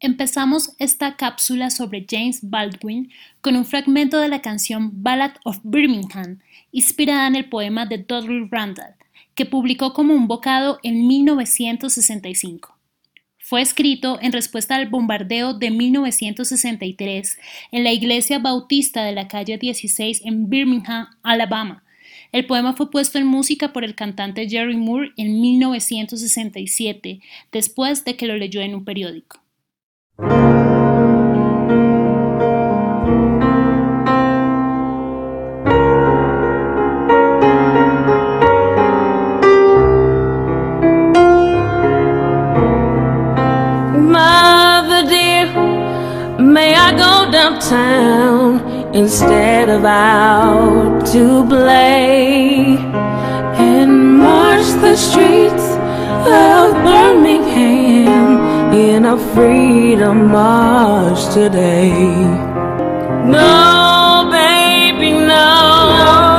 Empezamos esta cápsula sobre James Baldwin con un fragmento de la canción Ballad of Birmingham, inspirada en el poema de Dudley Randall, que publicó como un bocado en 1965. Fue escrito en respuesta al bombardeo de 1963 en la iglesia bautista de la calle 16 en Birmingham, Alabama. El poema fue puesto en música por el cantante Jerry Moore en 1967, después de que lo leyó en un periódico. Downtown instead of out to play and march the streets of Birmingham in a freedom march today. No, baby, no,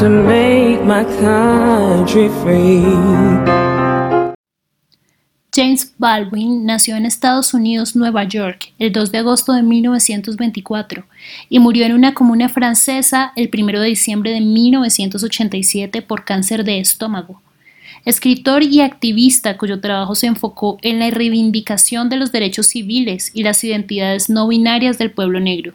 to make my country free. James Baldwin nació en Estados Unidos, Nueva York, el 2 de agosto de 1924 y murió en una comuna francesa el 1 de diciembre de 1987 por cáncer de estómago. Escritor y activista cuyo trabajo se enfocó en la reivindicación de los derechos civiles y las identidades no binarias del pueblo negro.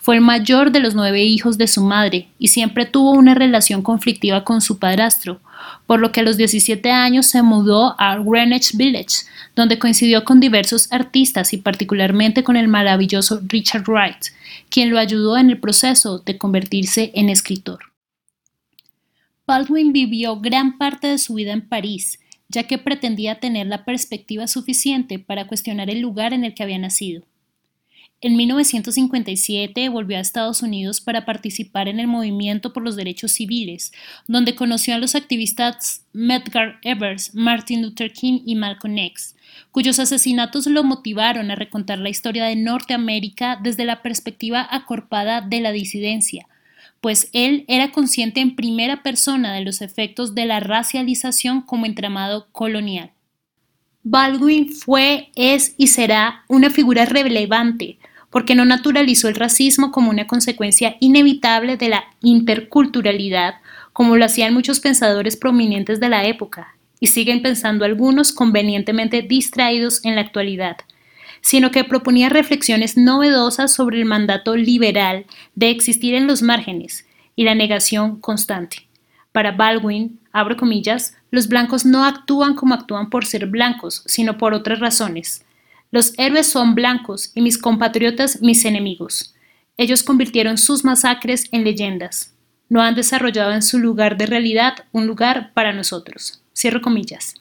Fue el mayor de los nueve hijos de su madre y siempre tuvo una relación conflictiva con su padrastro, por lo que a los 17 años se mudó a Greenwich Village, donde coincidió con diversos artistas y particularmente con el maravilloso Richard Wright, quien lo ayudó en el proceso de convertirse en escritor. Baldwin vivió gran parte de su vida en París, ya que pretendía tener la perspectiva suficiente para cuestionar el lugar en el que había nacido. En 1957 volvió a Estados Unidos para participar en el movimiento por los derechos civiles, donde conoció a los activistas Medgar Evers, Martin Luther King y Malcolm X, cuyos asesinatos lo motivaron a recontar la historia de Norteamérica desde la perspectiva acorpada de la disidencia, pues él era consciente en primera persona de los efectos de la racialización como entramado colonial. Baldwin fue, es y será una figura relevante porque no naturalizó el racismo como una consecuencia inevitable de la interculturalidad, como lo hacían muchos pensadores prominentes de la época, y siguen pensando algunos convenientemente distraídos en la actualidad, sino que proponía reflexiones novedosas sobre el mandato liberal de existir en los márgenes y la negación constante. Para Baldwin, abro comillas, los blancos no actúan como actúan por ser blancos, sino por otras razones. Los héroes son blancos y mis compatriotas mis enemigos. Ellos convirtieron sus masacres en leyendas. No han desarrollado en su lugar de realidad un lugar para nosotros. Cierro comillas.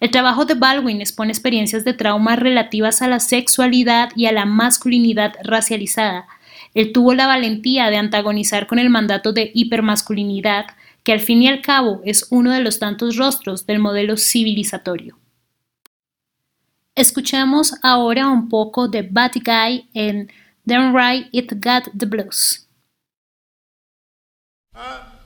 El trabajo de Baldwin expone experiencias de trauma relativas a la sexualidad y a la masculinidad racializada. Él tuvo la valentía de antagonizar con el mandato de hipermasculinidad, que al fin y al cabo es uno de los tantos rostros del modelo civilizatorio. Escuchamos ahora un poco de Bad Guy en Right It Got the Blues. One,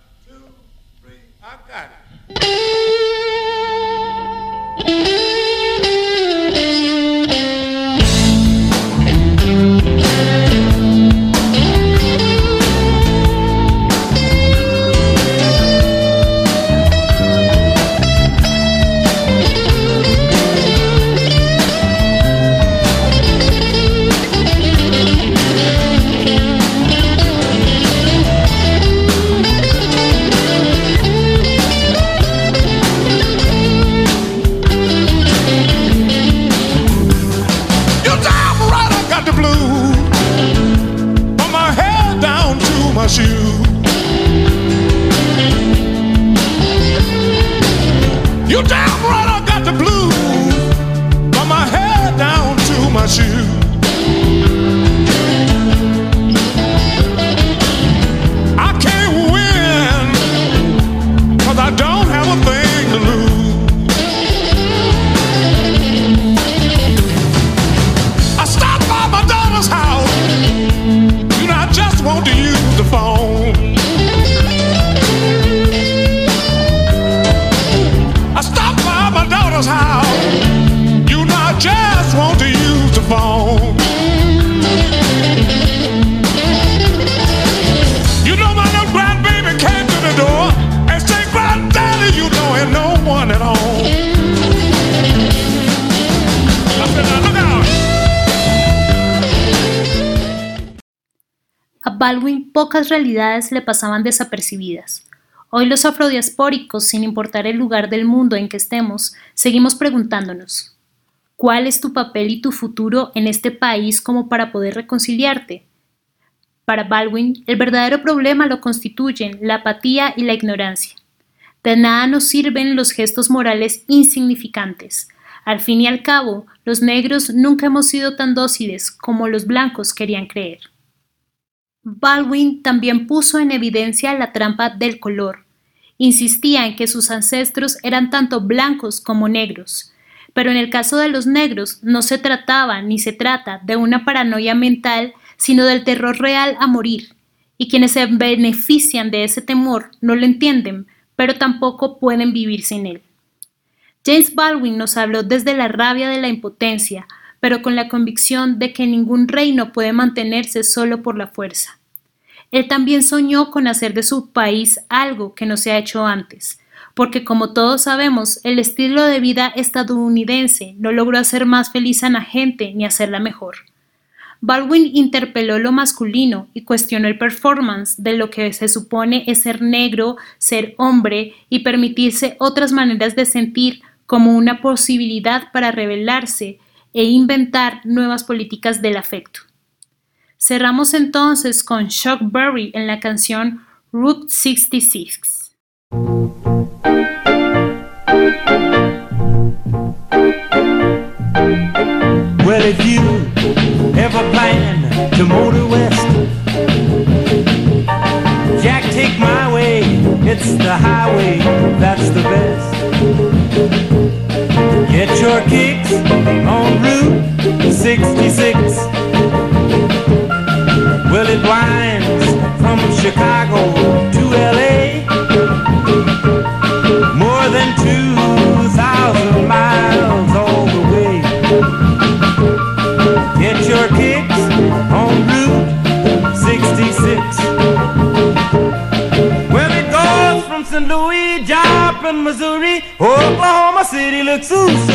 do you Baldwin pocas realidades le pasaban desapercibidas. Hoy los afrodiaspóricos, sin importar el lugar del mundo en que estemos, seguimos preguntándonos, ¿cuál es tu papel y tu futuro en este país como para poder reconciliarte? Para Baldwin, el verdadero problema lo constituyen la apatía y la ignorancia. De nada nos sirven los gestos morales insignificantes. Al fin y al cabo, los negros nunca hemos sido tan dóciles como los blancos querían creer. Baldwin también puso en evidencia la trampa del color. Insistía en que sus ancestros eran tanto blancos como negros, pero en el caso de los negros no se trataba ni se trata de una paranoia mental, sino del terror real a morir, y quienes se benefician de ese temor no lo entienden, pero tampoco pueden vivir sin él. James Baldwin nos habló desde la rabia de la impotencia, pero con la convicción de que ningún reino puede mantenerse solo por la fuerza. Él también soñó con hacer de su país algo que no se ha hecho antes, porque como todos sabemos, el estilo de vida estadounidense no logró hacer más feliz a la gente ni hacerla mejor. Baldwin interpeló lo masculino y cuestionó el performance de lo que se supone es ser negro, ser hombre y permitirse otras maneras de sentir como una posibilidad para rebelarse e inventar nuevas políticas del afecto. Cerramos entonces con Chuck Berry en la canción Route 66. Well, if you ever plan to motor west, Jack, take my way. It's the highway The to